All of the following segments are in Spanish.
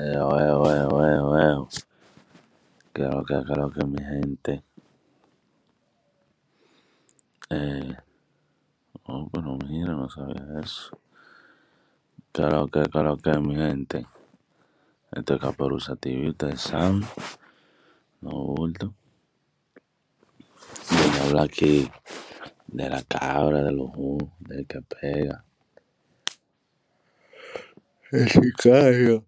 Eo, eo, eo. Creo que, creo que mi gente. Eh, oh, pero mira, no sabía eso. Creo que, creo que mi gente. Este es Caperuza TV, ustedes saben. No bulto. Voy a hablar aquí de la cabra, de los jugos, del que pega. El sicario.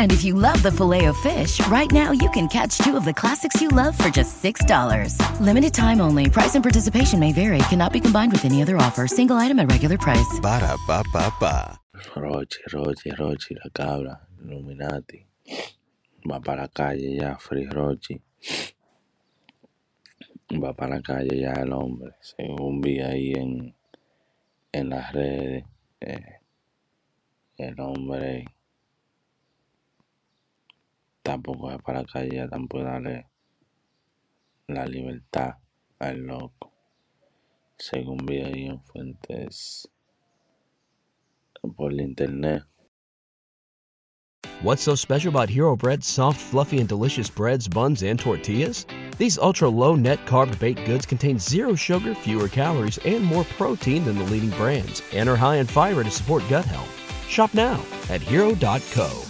And if you love the filet of fish, right now you can catch two of the classics you love for just $6. Limited time only. Price and participation may vary. Cannot be combined with any other offer. Single item at regular price. Ba da ba ba ba. Rochi, Rochi, Rochi, la cabra, Illuminati. Va para la calle ya, Free Rochi. Va para la calle ya el hombre. Según vi ahí en, en las redes, eh, el hombre tampoco va para la calle ya, tampoco darle la libertad al loco. Según vi ahí en fuentes por internet. What's so special about Hero Bread's soft, fluffy, and delicious breads, buns, and tortillas? These ultra low net carb baked goods contain zero sugar, fewer calories, and more protein than the leading brands, and are high in fiber to support gut health. Shop now at hero.co.